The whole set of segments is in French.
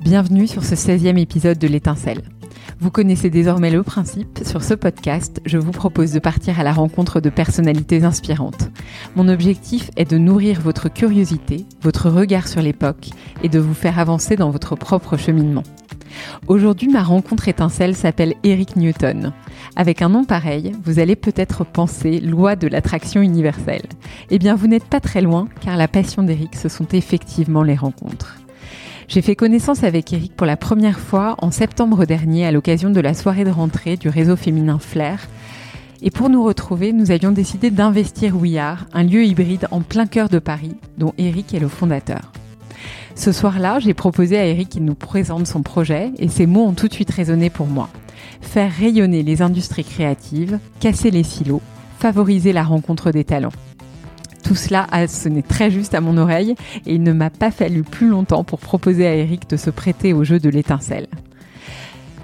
Bienvenue sur ce 16e épisode de l'étincelle. Vous connaissez désormais le principe, sur ce podcast, je vous propose de partir à la rencontre de personnalités inspirantes. Mon objectif est de nourrir votre curiosité, votre regard sur l'époque et de vous faire avancer dans votre propre cheminement. Aujourd'hui, ma rencontre étincelle s'appelle Eric Newton. Avec un nom pareil, vous allez peut-être penser loi de l'attraction universelle. Eh bien, vous n'êtes pas très loin, car la passion d'Eric, ce sont effectivement les rencontres. J'ai fait connaissance avec Eric pour la première fois en septembre dernier à l'occasion de la soirée de rentrée du réseau féminin Flair. Et pour nous retrouver, nous avions décidé d'investir Are, un lieu hybride en plein cœur de Paris, dont Eric est le fondateur. Ce soir-là, j'ai proposé à Eric qu'il nous présente son projet et ces mots ont tout de suite résonné pour moi. Faire rayonner les industries créatives, casser les silos, favoriser la rencontre des talents. Tout cela a sonné très juste à mon oreille et il ne m'a pas fallu plus longtemps pour proposer à Eric de se prêter au jeu de l'étincelle.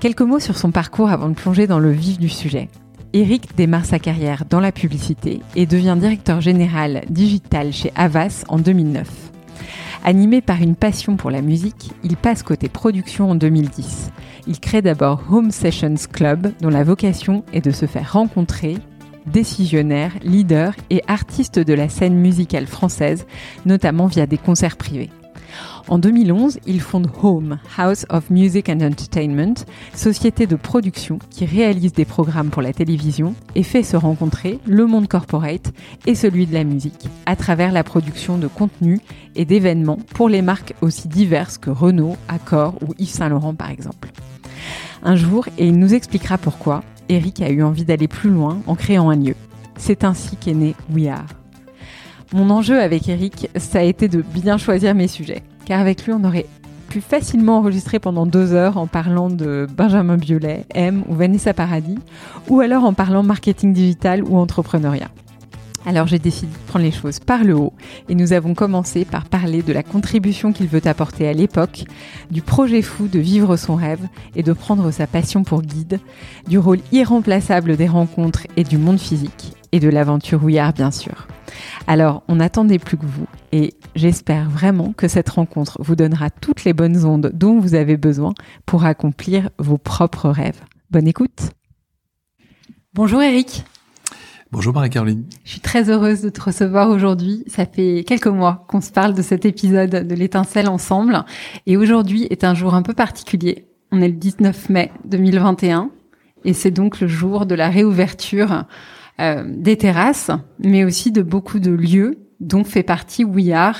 Quelques mots sur son parcours avant de plonger dans le vif du sujet. Eric démarre sa carrière dans la publicité et devient directeur général digital chez Avas en 2009. Animé par une passion pour la musique, il passe côté production en 2010. Il crée d'abord Home Sessions Club, dont la vocation est de se faire rencontrer, décisionnaire, leader et artiste de la scène musicale française, notamment via des concerts privés. En 2011, il fonde Home, House of Music and Entertainment, société de production qui réalise des programmes pour la télévision et fait se rencontrer le monde corporate et celui de la musique à travers la production de contenus et d'événements pour les marques aussi diverses que Renault, Accor ou Yves Saint Laurent par exemple. Un jour, et il nous expliquera pourquoi, Eric a eu envie d'aller plus loin en créant un lieu. C'est ainsi qu'est né We Are. Mon enjeu avec Eric, ça a été de bien choisir mes sujets, car avec lui, on aurait pu facilement enregistrer pendant deux heures en parlant de Benjamin Biolay, M ou Vanessa Paradis, ou alors en parlant marketing digital ou entrepreneuriat. Alors j'ai décidé de prendre les choses par le haut et nous avons commencé par parler de la contribution qu'il veut apporter à l'époque, du projet fou de vivre son rêve et de prendre sa passion pour guide, du rôle irremplaçable des rencontres et du monde physique, et de l'aventure Ouillard bien sûr. Alors on n'attendait plus que vous et j'espère vraiment que cette rencontre vous donnera toutes les bonnes ondes dont vous avez besoin pour accomplir vos propres rêves. Bonne écoute Bonjour Eric Bonjour Marie-Caroline. Je suis très heureuse de te recevoir aujourd'hui. Ça fait quelques mois qu'on se parle de cet épisode de l'étincelle ensemble. Et aujourd'hui est un jour un peu particulier. On est le 19 mai 2021 et c'est donc le jour de la réouverture euh, des terrasses, mais aussi de beaucoup de lieux dont fait partie We Are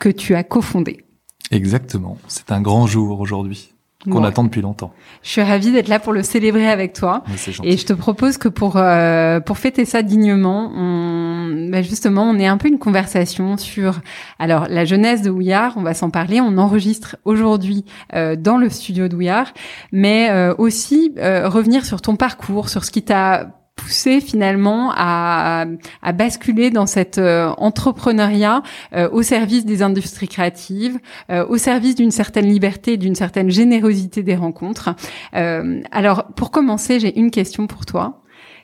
que tu as cofondé. Exactement. C'est un grand jour aujourd'hui qu'on attend depuis longtemps. Je suis ravie d'être là pour le célébrer avec toi. Et je te propose que pour euh, pour fêter ça dignement, on, bah justement, on ait un peu une conversation sur alors la jeunesse de Ouillard. On va s'en parler. On enregistre aujourd'hui euh, dans le studio d'Ouillard, mais euh, aussi revenir sur ton parcours, sur ce qui t'a poussé finalement à, à, basculer dans cet euh, entrepreneuriat euh, au service des industries créatives, euh, au service d'une certaine liberté, d'une certaine générosité des rencontres. alors, pour commencer, j'ai une question pour toi.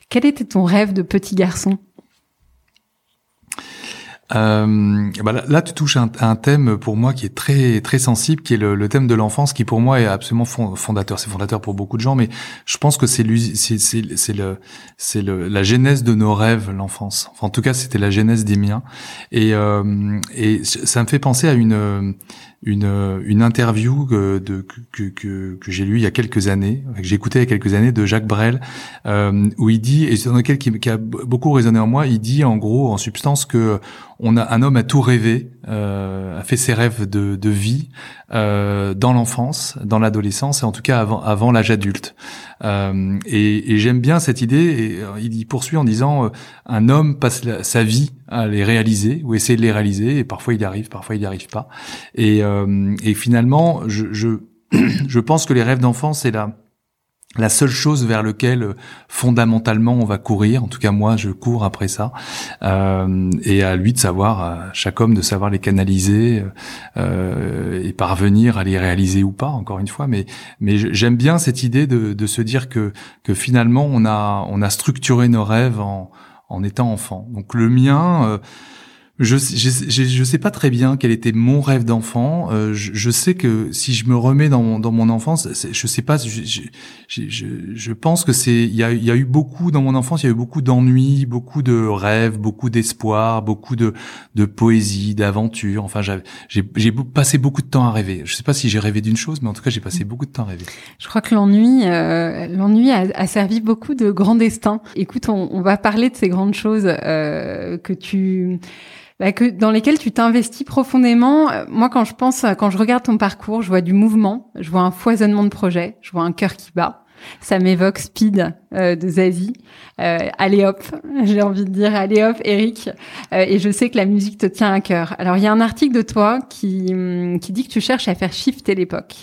Quel était ton rêve de petit garçon? Euh, bah là, tu touches un, thème pour moi qui est très très sensible, qui est le, thème de l'enfance, qui pour moi est absolument fondateur. C'est fondateur pour beaucoup de gens, mais je pense que c'est c'est c'est le c'est le la genèse de nos rêves, l'enfance. Enfin, en tout cas, c'était la genèse des miens, et euh, et ça me fait penser à une une, une interview que, de, que, que, que j'ai lu il y a quelques années, que j'ai écouté il y a quelques années de Jacques Brel, euh, où il dit, et c'est dans lequel qui, a beaucoup résonné en moi, il dit en gros, en substance, que on a un homme a tout rêvé, euh, a fait ses rêves de, de vie euh, dans l'enfance, dans l'adolescence et en tout cas avant, avant l'âge adulte. Euh, et, et j'aime bien cette idée. Et euh, il poursuit en disant euh, un homme passe sa vie à les réaliser ou essayer de les réaliser et parfois il y arrive, parfois il n'y arrive pas. Et, euh, et finalement, je, je, je pense que les rêves d'enfance c'est la la seule chose vers lequel euh, fondamentalement on va courir, en tout cas moi je cours après ça, euh, et à lui de savoir, à chaque homme de savoir les canaliser euh, et parvenir à les réaliser ou pas, encore une fois. Mais mais j'aime bien cette idée de, de se dire que que finalement on a on a structuré nos rêves en en étant enfant. Donc le mien. Euh, je, je, je, sais pas très bien quel était mon rêve d'enfant. Euh, je, je, sais que si je me remets dans mon, dans mon enfance, je sais pas. Je, je, je pense que c'est il y a, y a eu beaucoup dans mon enfance. Il y a eu beaucoup d'ennuis, beaucoup de rêves, beaucoup d'espoir, beaucoup de, de poésie, d'aventure. Enfin, j'ai passé beaucoup de temps à rêver. Je sais pas si j'ai rêvé d'une chose, mais en tout cas, j'ai passé beaucoup de temps à rêver. Je crois que l'ennui, euh, l'ennui a, a, servi beaucoup de grands destins. Écoute, on, on va parler de ces grandes choses euh, que tu bah, que, dans lesquels tu t'investis profondément. Euh, moi, quand je pense, quand je regarde ton parcours, je vois du mouvement, je vois un foisonnement de projets, je vois un cœur qui bat. Ça m'évoque Speed euh, de Zazie. Euh, allez hop, j'ai envie de dire allez hop, Eric. Euh, et je sais que la musique te tient à cœur. Alors, il y a un article de toi qui, hum, qui dit que tu cherches à faire shifter l'époque.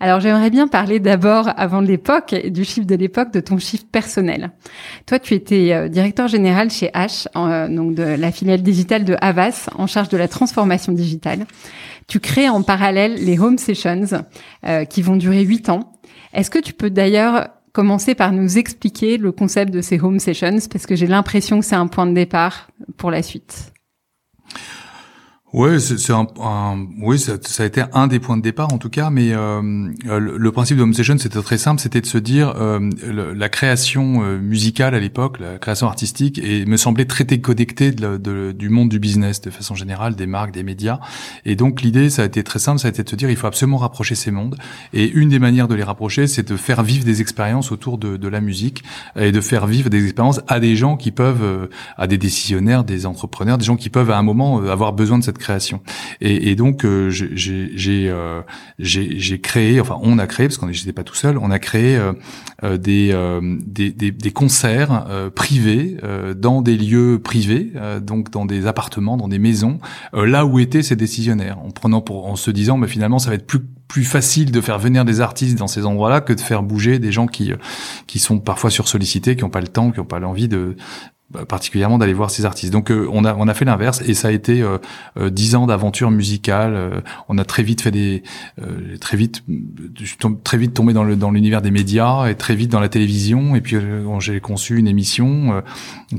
Alors j'aimerais bien parler d'abord, avant l'époque, du chiffre de l'époque, de ton chiffre personnel. Toi, tu étais euh, directeur général chez H, euh, donc de la filiale digitale de Havas, en charge de la transformation digitale. Tu crées en parallèle les Home Sessions, euh, qui vont durer huit ans. Est-ce que tu peux d'ailleurs commencer par nous expliquer le concept de ces Home Sessions, parce que j'ai l'impression que c'est un point de départ pour la suite Ouais, c'est un, un, oui, ça, ça, a été un des points de départ en tout cas, mais euh, le, le, principe de Home Session c'était très simple, c'était de se dire euh, la création euh, musicale à l'époque, la création artistique, et me semblait très déconnectée de, de, du monde du business de façon générale, des marques, des médias, et donc l'idée ça a été très simple, ça a été de se dire il faut absolument rapprocher ces mondes, et une des manières de les rapprocher, c'est de faire vivre des expériences autour de, de, la musique et de faire vivre des expériences à des gens qui peuvent, euh, à des décisionnaires, des entrepreneurs, des gens qui peuvent à un moment avoir besoin de cette création. Et, et donc euh, euh, j'ai j'ai créé, enfin on a créé parce qu'on n'était pas tout seul, on a créé euh, des, des, des, des concerts privés dans des lieux privés, donc dans des appartements, dans des maisons, là où étaient ces décisionnaires, en prenant pour en se disant, mais finalement ça va être plus plus facile de faire venir des artistes dans ces endroits-là que de faire bouger des gens qui qui sont parfois sursollicités, qui n'ont pas le temps, qui n'ont pas l'envie de particulièrement d'aller voir ces artistes. Donc euh, on a on a fait l'inverse et ça a été euh, euh, dix ans d'aventure musicale. on a très vite fait des très vite très vite tombé dans le dans l'univers des médias et très vite dans la télévision et puis j'ai conçu une émission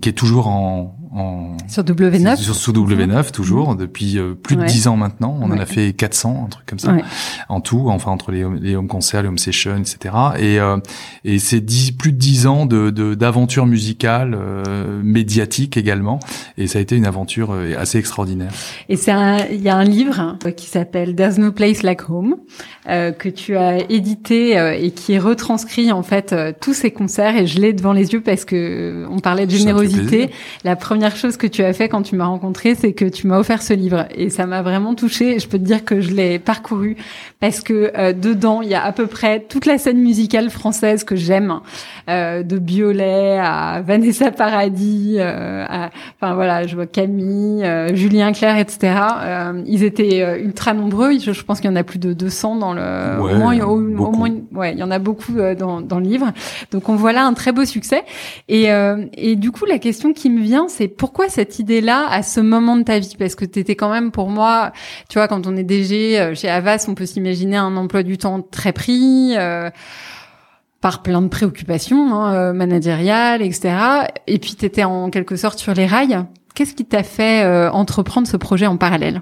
qui est toujours en, en sur W9 sur, sous W9 toujours depuis plus de dix ans maintenant. On en a fait 400 un truc comme ça en tout, enfin entre les, les home concerts, les home sessions, etc. Et et c'est plus de dix ans de d'aventure musicale médiatique également. Et ça a été une aventure euh, assez extraordinaire. Et c'est il y a un livre euh, qui s'appelle There's No Place Like Home euh, que tu as édité euh, et qui retranscrit en fait tous ces concerts. Et je l'ai devant les yeux parce que on parlait de générosité. La première chose que tu as fait quand tu m'as rencontré, c'est que tu m'as offert ce livre et ça m'a vraiment touché. Et je peux te dire que je l'ai parcouru parce que dedans il y a à peu près toute la scène musicale française que j'aime, de Biolay à Vanessa Paradis euh, enfin voilà, je vois Camille, euh, Julien Clerc, etc. Euh, ils étaient ultra nombreux. Je, pense qu'il y en a plus de 200 dans le. au moins, au, moins, ouais, il y en a beaucoup dans, dans le livre. Donc on voit là un très beau succès. Et, et du coup, la question qui me vient, c'est pourquoi cette idée-là à ce moment de ta vie? Parce que tu étais quand même pour moi, tu vois, quand on est DG chez Avas, on peut s'imaginer un emploi du temps très pris. Euh, par plein de préoccupations hein, euh, managériales, etc. Et puis tu étais en quelque sorte sur les rails. Qu'est-ce qui t'a fait euh, entreprendre ce projet en parallèle?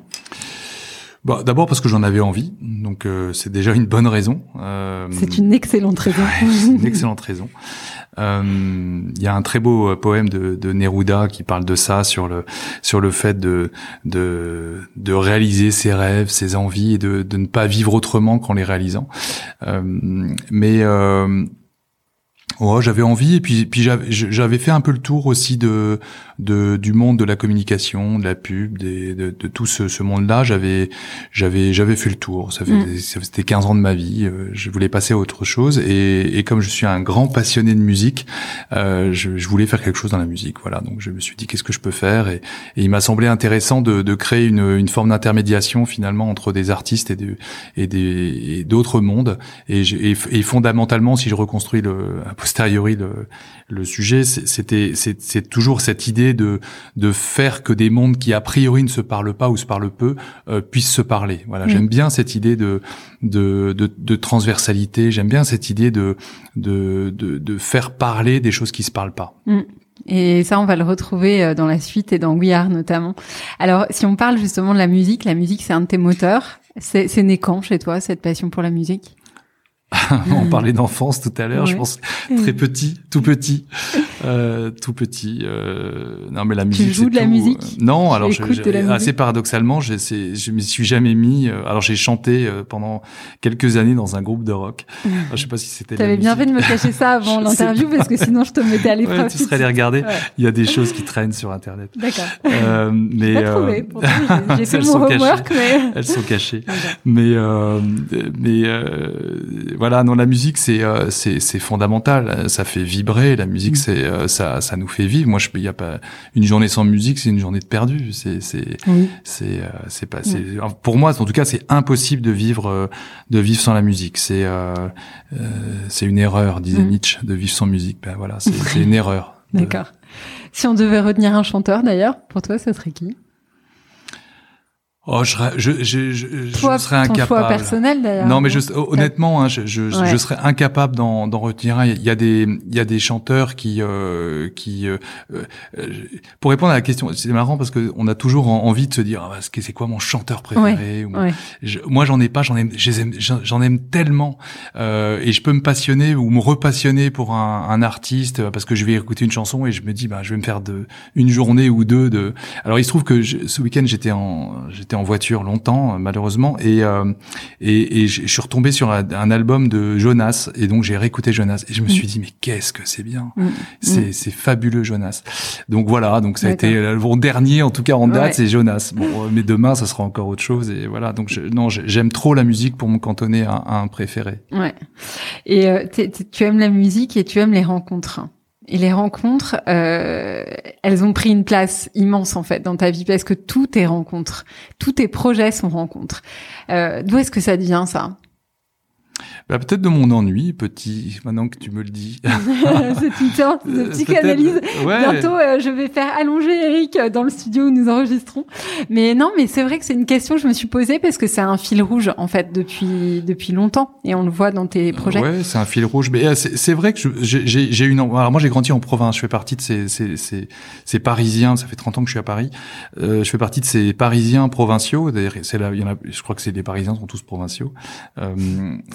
Bah, D'abord parce que j'en avais envie, donc euh, c'est déjà une bonne raison. c'est une excellente raison. une excellente raison. Euh, il y a un très beau euh, poème de, de, Neruda qui parle de ça sur le sur le fait de de, de réaliser ses rêves, ses envies et de, de ne pas vivre autrement qu'en les réalisant. Euh, mais euh, Oh, j'avais envie et puis puis j'avais fait un peu le tour aussi de, de du monde de la communication, de la pub, des, de, de tout ce, ce monde-là. J'avais j'avais j'avais fait le tour. Ça fait mm. c'était 15 ans de ma vie. Euh, je voulais passer à autre chose et, et comme je suis un grand passionné de musique, euh, je, je, voulais faire quelque chose dans la musique. Voilà, donc je me suis dit qu'est-ce que je peux faire? Et, et il m'a semblé intéressant de, de créer une, une forme d'intermédiation finalement entre des artistes et de et des d'autres mondes et, et, et, fondamentalement si je reconstruis le posteriori le, le sujet, c'était c'est toujours cette idée de de faire que des mondes qui a priori ne se parlent pas ou se parlent peu euh, puissent se parler. Voilà, mm. j'aime bien cette idée de de, de, de transversalité. J'aime bien cette idée de, de de, de faire parler des choses qui se parlent pas. Mm. Et ça, on va le retrouver euh, dans la suite et dans We Are notamment. Alors, si on parle justement de la musique, la musique, c'est un de tes moteurs. C'est né quand chez toi, cette passion pour la musique? on parlait d'enfance tout à l'heure, je pense très petit, tout petit, euh, tout petit. Euh, non mais la musique. Tu joues de la musique? Non, alors je, assez paradoxalement, je je m'y suis jamais mis. Euh, alors j'ai chanté euh, pendant quelques années dans un groupe de rock. je sais pas si c'était. T'avais bien fait de me cacher ça avant l'interview parce que sinon je te mettais à l'épreuve. Ouais, tu serais allé regarder. Il y a des choses qui traînent sur internet. D'accord. Euh, mais euh, j'ai fait mon homework, mais elles sont cachées. mais mais voilà, non, la musique c'est euh, c'est c'est fondamental. Ça fait vibrer. La musique, mm. c'est euh, ça ça nous fait vivre. Moi, je il y a pas une journée sans musique, c'est une journée de perdu. C'est c'est c'est euh, c'est pas c'est pour moi en tout cas c'est impossible de vivre de vivre sans la musique. C'est c'est une erreur, disait mm. Nietzsche, de vivre sans musique. Ben voilà, c'est une erreur. D'accord. Si on devait retenir un chanteur d'ailleurs, pour toi, ce serait qui? Oh, je, je, je, je, je serais incapable. Choix personnel d'ailleurs. Non, mais je, honnêtement, hein, je, je, je, serais incapable d'en, d'en retenir un. Il y a des, il y a des chanteurs qui, euh, qui, euh, euh, pour répondre à la question, c'est marrant parce que on a toujours envie de se dire, ah, c'est quoi mon chanteur préféré Moi, j'en ai pas, j'en aime, j'en aime tellement, euh, et je peux me passionner ou me repassionner pour un, un, artiste parce que je vais écouter une chanson et je me dis, bah, je vais me faire de une journée ou deux de. Alors, il se trouve que ce week-end, j'étais en, j'étais en voiture longtemps, euh, malheureusement, et, euh, et, et, je suis retombé sur un, album de Jonas, et donc j'ai réécouté Jonas, et je me mm. suis dit, mais qu'est-ce que c'est bien mm. C'est, mm. c'est fabuleux, Jonas. Donc voilà, donc ça a été mon dernier, en tout cas en date, c'est Jonas. Bon, euh, mais demain, ça sera encore autre chose, et voilà. Donc je, non, j'aime trop la musique pour me cantonner à, un préféré. Ouais. Et tu aimes la musique et tu aimes les rencontres? Et les rencontres, euh, elles ont pris une place immense en fait dans ta vie parce que tout est rencontre, tous tes projets sont rencontres. Euh, D'où est-ce que ça devient ça? Bah, peut-être de mon ennui, petit, maintenant que tu me le dis. C'est une sorte de euh, psychanalyse. Bientôt, euh, je vais faire allonger Eric dans le studio où nous enregistrons. Mais non, mais c'est vrai que c'est une question que je me suis posée parce que c'est un fil rouge, en fait, depuis, depuis longtemps. Et on le voit dans tes projets. Ouais, c'est un fil rouge. Mais euh, c'est vrai que j'ai une, alors moi, j'ai grandi en province. Je fais partie de ces, ces, ces, ces, Parisiens. Ça fait 30 ans que je suis à Paris. Euh, je fais partie de ces Parisiens provinciaux. D'ailleurs, c'est là, il y en a, je crois que c'est les Parisiens sont tous provinciaux. Euh,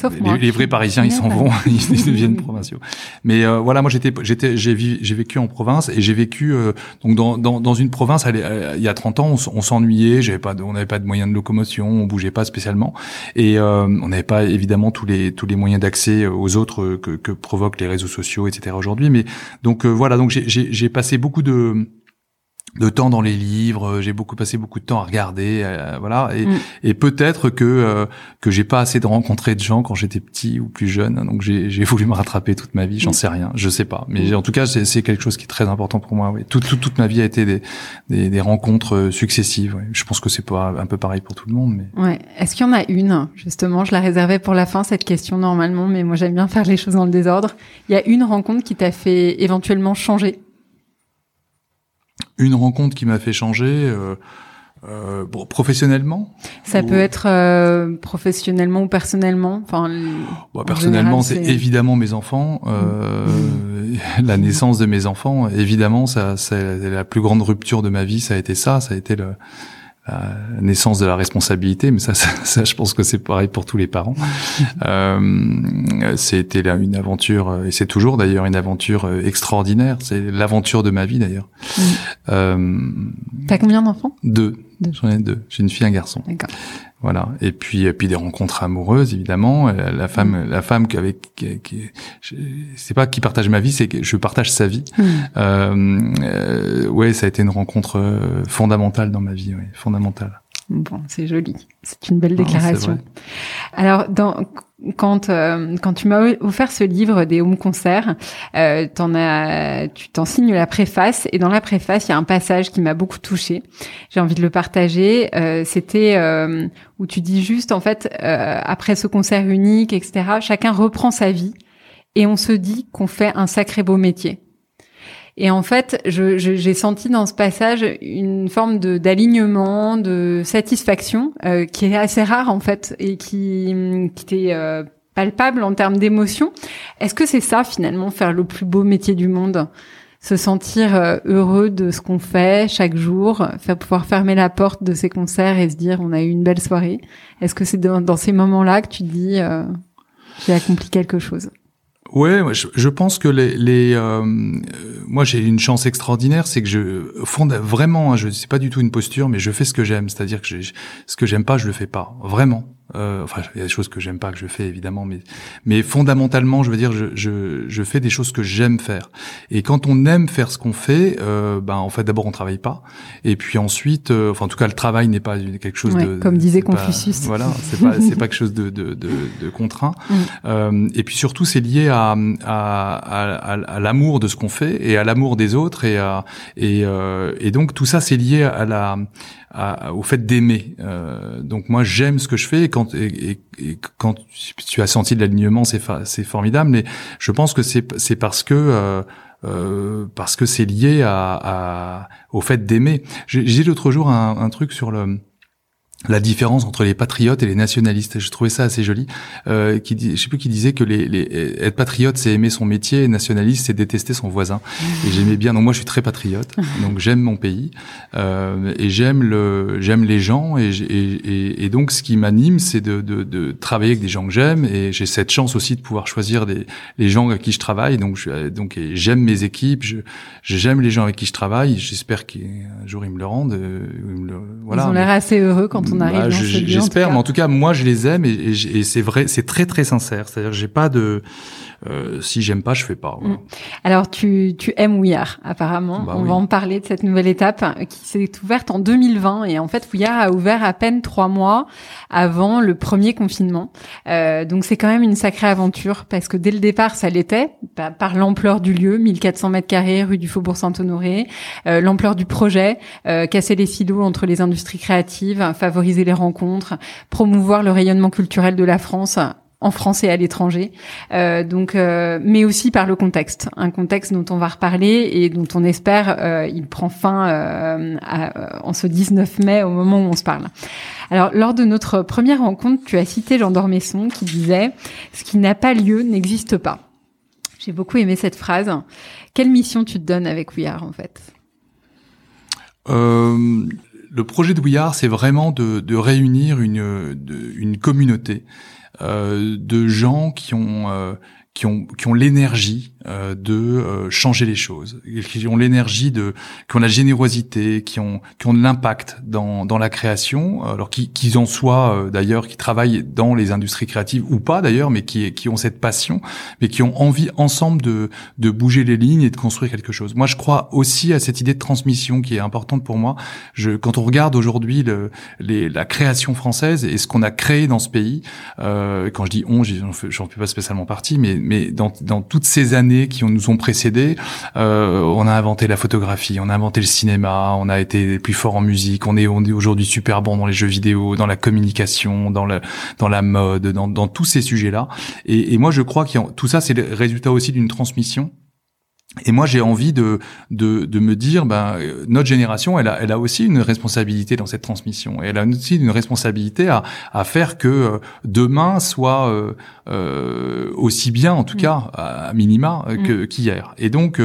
Sauf les vrais Parisiens, ils s'en vont, ils deviennent provinciaux. Mais euh, voilà, moi j'étais, j'étais, j'ai, j'ai vécu en province et j'ai vécu euh, donc dans, dans, dans une province. Euh, il y a 30 ans, on, s'ennuyait, j'avais pas, on n'avait pas de moyens de locomotion, on bougeait pas spécialement et on n'avait pas évidemment tous les tous les moyens d'accès aux autres que, que provoquent les réseaux sociaux, etc. Aujourd'hui. Mais donc voilà, donc j'ai passé beaucoup de de temps dans les livres, j'ai beaucoup passé beaucoup de temps à regarder, euh, voilà, et, mm. et peut-être que euh, que j'ai pas assez de rencontrer de gens quand j'étais petit ou plus jeune, donc j'ai voulu me rattraper toute ma vie, j'en mm. sais rien, je sais pas, mais mm. en tout cas c'est quelque chose qui est très important pour moi. Oui. Toute, toute, toute ma vie a été des, des, des rencontres euh, successives. Je pense que c'est pas un peu pareil pour tout le monde, mais. Ouais. Est-ce qu'il y en a une? Justement Je la réservais pour la fin cette question normalement, mais moi j'aime bien faire les choses dans le désordre. Il y a une rencontre qui t'a fait éventuellement changer? Une rencontre qui m'a fait changer. Euh, euh, professionnellement Ça peut être euh, professionnellement ou personnellement. Enfin, bah, personnellement, c'est évidemment mes enfants. Euh, mmh. La naissance de mes enfants, évidemment, ça, c'est la plus grande rupture de ma vie. Ça a été ça. Ça a été le, la naissance de la responsabilité, mais ça, ça, je pense que c'est pareil pour tous les parents. euh, c'était une aventure, et c'est toujours d'ailleurs une aventure euh, extraordinaire. C'est l'aventure de ma vie d'ailleurs. Mm. Euh, T'as combien d'enfants? Deux. J'en ai deux. J'ai une fille et un garçon. D'accord. Voilà. Et puis, et puis des rencontres amoureuses, évidemment. Euh, la femme, mm. la femme avec, qui, qui c'est pas qui partage ma vie, c'est que je partage sa vie. Mm. Euh, euh, ouais, ça a été une rencontre euh, fondamentale dans ma vie, ouais, fondamentale. Bon, c'est joli. C'est une belle déclaration. Alors, dans, quand euh, quand tu m'as offert ce livre des home concerts, euh, t'en as, tu t'en signes la préface et dans la préface il y a un passage qui m'a beaucoup touchée. J'ai envie de le partager. Euh, C'était euh, où tu dis juste en fait euh, après ce concert unique, etc. Chacun reprend sa vie et on se dit qu'on fait un sacré beau métier. Et en fait, j'ai je, senti dans ce passage une forme d'alignement, de satisfaction euh, qui est assez rare en fait et qui, qui était euh, palpable en termes d'émotion. Est-ce que c'est ça finalement faire le plus beau métier du monde? Se sentir euh, heureux de ce qu'on fait chaque jour, faire pouvoir fermer la porte de ses concerts et se dire on a eu une belle soirée? Est-ce que c'est dans, ces moments-là que tu dis euh, j'ai accompli quelque chose? Ouais, je, pense que les, les euh, moi j'ai une chance extraordinaire, c'est que je fonde vraiment, je sais pas du tout une posture, mais je fais ce que j'aime, c'est-à-dire que ce que j'aime pas, je le fais pas, vraiment. Euh, enfin, il y a des choses que j'aime pas que je fais évidemment, mais mais fondamentalement, je veux dire, je je, je fais des choses que j'aime faire. Et quand on aime faire ce qu'on fait, euh, ben en fait, d'abord on travaille pas, et puis ensuite, euh, enfin en tout cas, le travail n'est pas quelque chose de comme disait Confucius. voilà, c'est pas c'est pas quelque chose de de, de, de contraint. Mm. Euh, et puis surtout, c'est lié à à, à, à l'amour de ce qu'on fait et à l'amour des autres et à et euh, et donc tout ça, c'est lié à la au fait d'aimer. Euh, donc moi j'aime ce que je fais et quand et, et, quand tu as senti de l'alignement c'est formidable. Mais je pense que c'est c'est parce que euh, euh, parce que c'est lié à, à, au fait d'aimer. J'ai dit l'autre jour un, un truc sur le la différence entre les patriotes et les nationalistes. Je trouvais ça assez joli. Euh, qui dit, je sais plus qui disait que les, les être patriote c'est aimer son métier, et nationaliste c'est détester son voisin. Et j'aimais bien. Donc moi je suis très patriote. Donc j'aime mon pays euh, et j'aime le j'aime les gens et, et, et, donc ce qui m'anime c'est de, de, de, travailler avec des gens que j'aime et j'ai cette chance aussi de pouvoir choisir des les gens avec qui je travaille. Donc je, donc j'aime mes équipes. J'aime les gens avec qui je travaille. J'espère qu'un jour ils me le rendent. Euh, voilà. Ils ont l'air assez heureux quand on arrive bah, J'espère, mais en tout cas, moi, je les aime et, et c'est vrai, c'est très très sincère. C'est-à-dire, j'ai pas de, euh, si j'aime pas, je fais pas. Mm. Alors tu, tu aimes Ouillard apparemment. Bah On va en parler de cette nouvelle étape qui s'est ouverte en 2020 et en fait Ouillard a ouvert à peine trois mois avant le premier confinement. Euh, donc c'est quand même une sacrée aventure parce que dès le départ ça l'était par, l'ampleur du lieu, 1400 mètres carrés rue du Faubourg Saint-Honoré, euh, l'ampleur du projet, euh, casser les silos entre les industries créatives, favoriser les rencontres, promouvoir le rayonnement culturel de la France en France et à l'étranger. Euh, donc, euh, mais aussi par le contexte, un contexte dont on va reparler et dont on espère euh, il prend fin euh, en ce 19 mai au moment où on se parle. Alors, lors de notre première rencontre, tu as cité Jean d'Ormesson qui disait "Ce qui n'a pas lieu n'existe pas." J'ai beaucoup aimé cette phrase. Quelle mission tu te donnes avec Ouillard en fait? Le projet de Ouillard, c'est vraiment de, réunir une, communauté de gens qui ont euh, qui ont qui ont l'énergie euh, de euh, changer les choses, qui ont l'énergie de qui ont la générosité, qui ont qui ont de l'impact dans dans la création, alors qu'ils en soient euh, d'ailleurs qui travaillent dans les industries créatives ou pas d'ailleurs, mais qui qui ont cette passion, mais qui ont envie ensemble de de bouger les lignes et de construire quelque chose. Moi, je crois aussi à cette idée de transmission qui est importante pour moi. Je quand on regarde aujourd'hui le les la création française et ce qu'on a créé dans ce pays, quand je dis on, j'en fais, fais pas spécialement partie, mais mais dans, dans toutes ces années qui nous ont précédés, euh, on a inventé la photographie, on a inventé le cinéma, on a été plus fort en musique, on est, aujourd'hui super bon dans les jeux vidéo, dans la communication, dans la, dans la mode, dans, dans tous ces sujets-là. Et, et moi, je crois que tout ça, c'est le résultat aussi d'une transmission et moi, j'ai envie de, de, de, me dire, ben, notre génération, elle a, elle a aussi une responsabilité dans cette transmission. Elle a aussi une responsabilité à, à faire que euh, demain soit euh, aussi bien, en tout mm. cas, à minima, mm. que qu'hier. Et donc,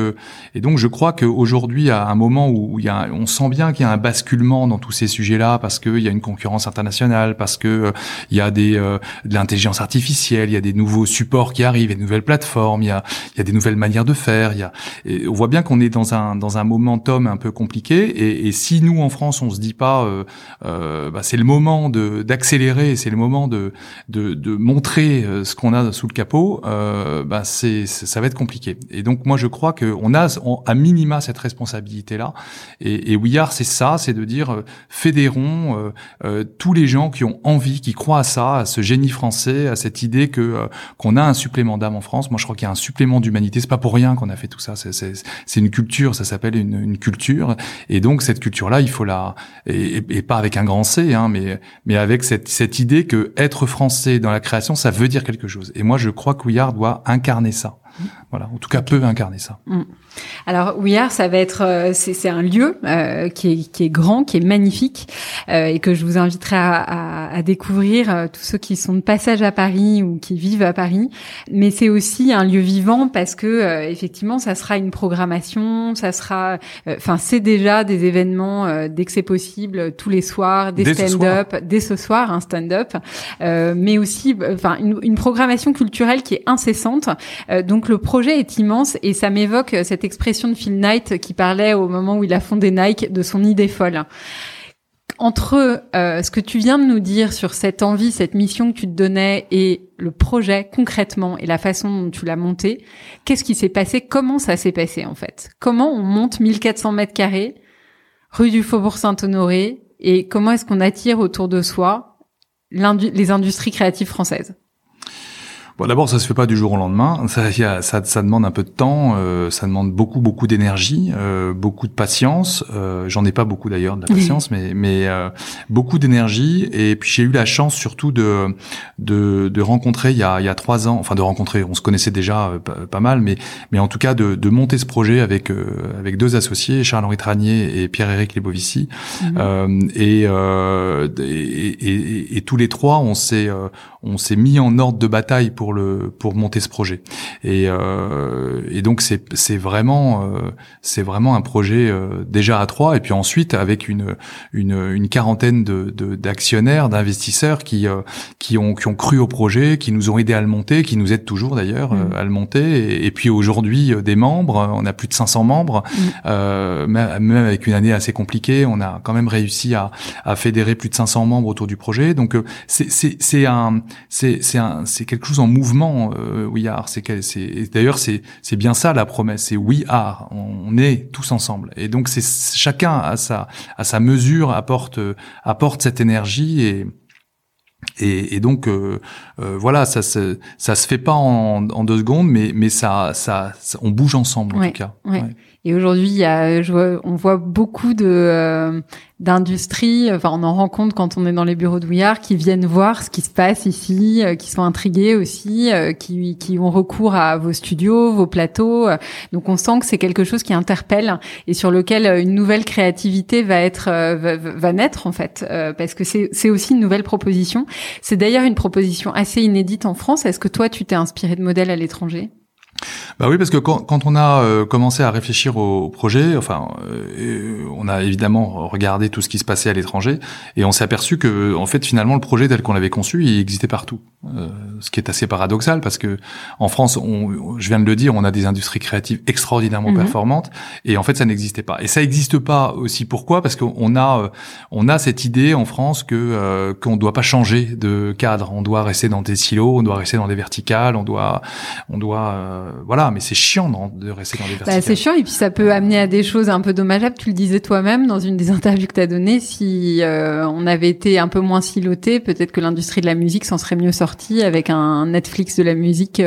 et donc, je crois qu'aujourd'hui, à un moment où il y a, on sent bien qu'il y a un basculement dans tous ces sujets-là, parce qu'il y a une concurrence internationale, parce que il y a des, de l'intelligence artificielle, il y a des nouveaux supports qui arrivent, il y a de nouvelles plateformes, il y a, il y a des nouvelles manières de faire, il y a et on voit bien qu'on est dans un dans un momentum un peu compliqué. Et, et si nous en France on se dit pas, euh, euh, bah, c'est le moment de d'accélérer, c'est le moment de de, de montrer euh, ce qu'on a sous le capot, euh, bah, c'est ça va être compliqué. Et donc moi je crois que on a à minima cette responsabilité là. Et, et c'est ça, c'est de dire euh, fédérons euh, tous les gens qui ont envie, qui croient à ça, à ce génie français, à cette idée que qu'on a un supplément d'âme en France. Moi je crois qu'il y a un supplément d'humanité. C'est pas pour rien qu'on a fait tout ça c'est une culture, ça s'appelle une, culture. Et donc cette culture-là, il faut la et, pas avec un grand C, hein, mais mais avec cette cette idée que être français dans la création, ça veut dire quelque Et moi, je crois que Couillard doit incarner ça. Voilà, en tout cas, peut incarner ça. Mm. Alors We Are, ça va être, euh, c'est un lieu euh, qui, est, qui est grand, qui est magnifique euh, et que je vous inviterai à, à, à découvrir euh, tous ceux qui sont de passage à Paris ou qui vivent à Paris. Mais c'est aussi un lieu vivant parce que euh, effectivement, ça sera une programmation, ça sera, enfin c'est déjà des événements dès que c'est possible tous les soirs, des stand-up, dès ce soir un stand-up, mais aussi, enfin une, une, programmation culturelle qui est incessante. donc le projet est immense et ça m'évoque cette expression de Phil Knight qui parlait au moment où il a fondé Nike de son idée folle. Entre euh, ce que tu viens de nous dire sur cette envie, cette mission que tu te donnais et le projet concrètement et la façon dont tu l'as monté, qu'est-ce qui s'est passé? Comment ça s'est passé en fait? Comment on monte 1400 mètres carrés rue du Faubourg Saint-Honoré et comment est-ce qu'on attire autour de soi les industries créatives françaises? Bon, d'abord, ça se fait pas du jour au lendemain. Ça, y a, ça, ça demande un peu de temps. Euh, ça demande beaucoup, beaucoup d'énergie, euh, beaucoup de patience. Euh, J'en ai pas beaucoup d'ailleurs de la patience, mais mais euh, beaucoup d'énergie. Et puis j'ai eu la chance surtout de, de de rencontrer il y a il y a trois ans, enfin de rencontrer. On se connaissait déjà euh, pas, mal, mais mais en tout cas de, de monter ce projet avec euh, avec deux associés, Charles-Henri Tranier et Pierre-Éric Lebovici. Mhm. Et, et, et, et, tous les trois, on s'est on s'est mis en ordre de bataille pour le pour monter ce projet. Et, euh, et donc c'est c'est vraiment euh, c'est vraiment un projet euh, déjà à trois et puis ensuite avec une une, une quarantaine de d'actionnaires, d'investisseurs qui euh, qui ont qui ont cru au projet, qui nous ont aidé à le monter, qui nous aident toujours d'ailleurs mmh. à le monter. Et, puis aujourd'hui des membres, on a plus de 500 membres, mmh. même avec une année assez compliquée, on a quand même réussi à à fédérer plus de 500 membres autour du projet. Donc c'est c'est un c'est c'est un c'est quelque chose en mouvement. Euh, we are. C'est c'est d'ailleurs c'est c'est bien ça la promesse. C'est we are. On est tous ensemble. Et donc c'est chacun à sa à sa mesure apporte apporte cette énergie et et, et, donc euh, euh, voilà, ça se ça se fait pas en, en deux secondes, mais mais ça ça, on bouge ensemble en tout cas. Ouais. Et aujourd'hui, on voit beaucoup de euh, d'industries. Enfin, on en rencontre quand on est dans les bureaux de Ouillard qui viennent voir ce qui se passe ici, euh, qui sont intrigués aussi, euh, qui qui ont recours à vos studios, vos plateaux. Donc, on sent que c'est quelque chose qui interpelle et sur lequel une nouvelle créativité va être va, va, naître en fait, parce que c'est aussi une nouvelle proposition. C'est d'ailleurs une proposition assez inédite en France. Est-ce que toi, tu t'es inspiré de modèles à l'étranger? Bah oui, parce que quand, quand on a euh, commencé à réfléchir au, projet, enfin, euh, on a évidemment regardé tout ce qui se passait à l'étranger et on s'est aperçu que, en fait, finalement, le projet tel qu'on l'avait conçu, il existait partout. Euh, ce qui est assez paradoxal parce que en France, on, je viens de le dire, on a des industries créatives extraordinairement mhm. performantes et en fait, ça n'existait pas. Et ça n'existe pas aussi pourquoi? Parce qu'on a, on a cette idée en France que qu'on ne doit pas changer de cadre, on doit rester dans des silos, on doit rester dans des verticales, on doit, on doit euh, voilà, mais c'est chiant de rester dans des verticales. Bah, c'est chiant et puis ça peut amener à des choses un peu dommageables. Tu le disais toi-même dans une des interviews que tu as données. Si euh, on avait été un peu moins siloté, peut-être que l'industrie de la musique s'en serait mieux sortie avec un Netflix de la musique.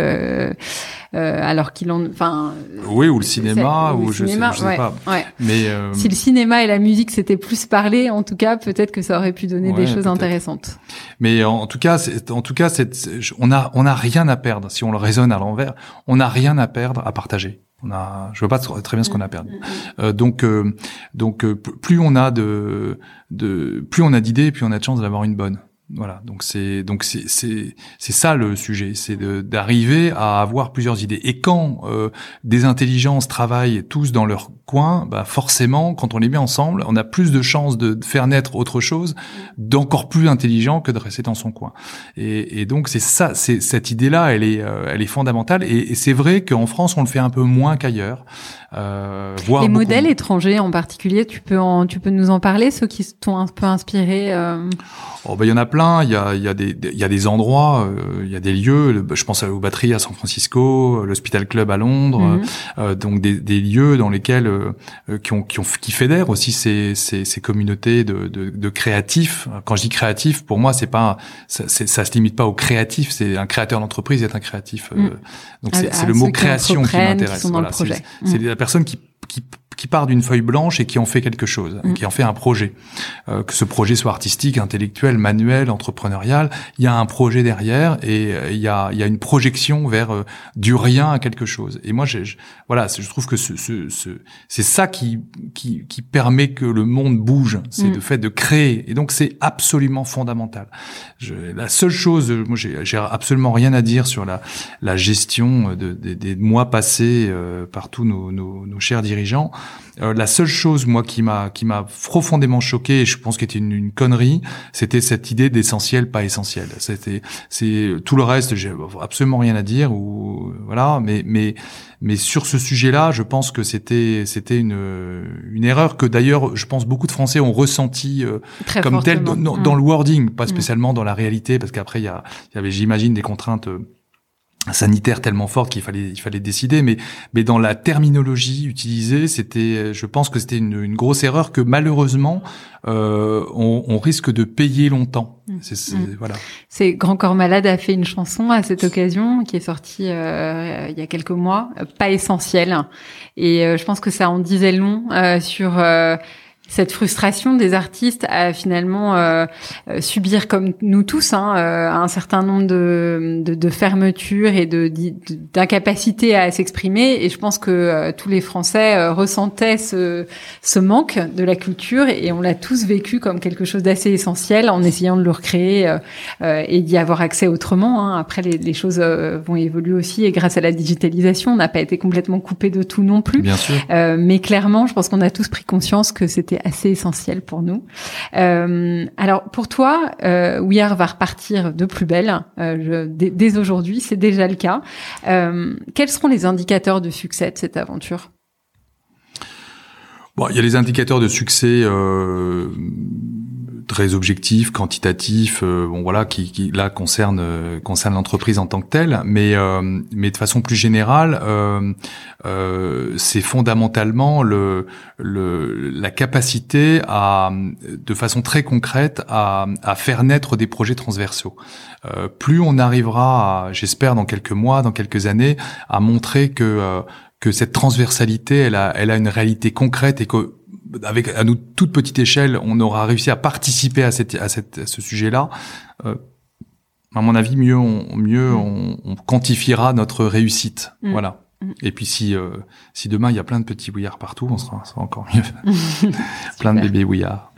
Euh, euh, alors qu'ils ont, enfin. Oui, ou le cinéma, ou, je, sais, pas. Mais euh, si le cinéma et la musique s'étaient plus parlé, en tout cas, peut-être que ça aurait pu donner des choses intéressantes. Mais en tout cas, en tout cas, on a on a rien à perdre si on le raisonne à l'envers. On n'a rien à perdre à partager. On a, je vois pas très bien ce qu'on a perdu. Mm, mm, mm. Euh, donc, euh, donc plus on a de, de, plus on a d'idées, plus on a de chance d'avoir une bonne. Voilà, donc c'est donc c'est c'est c'est ça le sujet, c'est d'arriver à avoir plusieurs idées. Et quand euh, des intelligences travaillent tous dans leur coin, bah forcément, quand on les met ensemble, on a plus de chances de faire naître autre chose d'encore plus intelligent que de rester dans son coin. Et, et donc c'est ça, c'est cette idée-là, elle est euh, elle est fondamentale. Et, et c'est vrai qu'en France, on le fait un peu moins qu'ailleurs. Euh, les modèles étrangers en particulier, tu peux en, tu peux nous en parler, ceux qui t'ont un peu inspiré. Euh... Oh ben il y en a plein. Il y a il y a des il y a des endroits, euh, il y a des lieux. Je pense aux batteries à San Francisco, l'Hospital Club à Londres, mhm. euh, donc des, des, lieux dans lesquels euh, qui ont qui ont qui fédèrent aussi ces ces, ces communautés de, de, de créatifs. Quand je dis créatif, pour moi c'est pas ça, ça se limite pas aux créatifs. C'est un créateur d'entreprise est un créatif. Mhm. donc c'est le mot création qui m'intéresse. Voilà, c'est mm. La personne qui, qui qui part d'une feuille blanche et qui en fait quelque chose, Mm. qui en fait un projet. Euh, que ce projet soit artistique, intellectuel, manuel, entrepreneurial, il y a un projet derrière et euh, il y a, il y a une projection vers euh, du rien à quelque chose. Et moi, je, voilà, je trouve que ce, ce, ce- c'est ça qui, qui, qui permet que le monde bouge, c'est Mm. le fait de créer. Et donc, c'est absolument fondamental. Je, la seule chose, moi, j'ai absolument rien à dire sur la, la gestion de, des- des mois passés euh, par tous nos, nos, nos chers dirigeants. Euh, la seule chose, moi, qui m'a qui m'a profondément choqué, et je pense qu'était une, une connerie, c'était cette idée d'essentiel, pas essentiel. C'était c'est tout le reste, j'ai absolument rien à dire ou voilà, mais mais mais sur ce sujet-là, je pense que c'était c'était une une erreur que d'ailleurs, je pense beaucoup de Français ont ressenti euh, comme tel fortement. dans, dans- dans le wording, pas Mm. spécialement dans la réalité, parce qu'après il y, a, il y avait, j'imagine, des contraintes euh, sanitaires tellement fortes qu'il fallait il fallait décider, mais mais dans la terminologie utilisée, c'était, je pense que c'était une, une grosse erreur que malheureusement euh, on, on risque de payer longtemps. Mm. C'est, c'est- Mm. voilà. C'est Grand Corps Malade a fait une chanson à cette occasion qui est sortie euh, il y a quelques mois, euh, pas essentielle. Et euh, je pense que ça en disait long euh, sur euh, cette frustration des artistes à finalement euh, euh, subir comme nous tous hein, euh, un certain nombre de, de, de fermetures et de d'i- d'incapacité à s'exprimer. Et je pense que euh, tous les Français euh, ressentaient ce, ce manque de la culture et on l'a tous vécu comme quelque chose d'assez essentiel en essayant de le recréer et d'y avoir accès autrement. hein. Après, les, les choses vont évoluer aussi et grâce à la digitalisation, on n'a pas été complètement coupé de tout non plus. Bien sûr. Euh, mais clairement, je pense qu'on a tous pris conscience que c'était assez essentiel pour nous. Euh, alors pour toi, euh, We Are va repartir de plus belle euh, je- dès, dès aujourd'hui, c'est déjà le cas. Euh, quels seront les indicateurs de succès de cette aventure? Bon, il y a les indicateurs de succès euh, très objectifs, quantitatifs, euh, bon voilà, qui, qui là concernent euh, concernent l'entreprise en tant que telle, mais euh, mais de façon plus générale, euh, c'est fondamentalement le, le la capacité à de façon très concrète à, à faire naître des projets transversaux. Plus on arrivera, j'espère dans quelques mois, dans quelques années, à montrer que que cette transversalité, elle a, elle a une réalité concrète et que avec à nous toute petite échelle, on aura réussi à participer à, cette, à, cette, à ce sujet-là. Euh, à mon avis, mieux on, mieux on, on quantifiera notre réussite. Mm. Voilà. Mm. Et puis si euh, si demain il y a plein de petits bouillards partout, on sera, sera encore mieux. plein de bébés bouillards.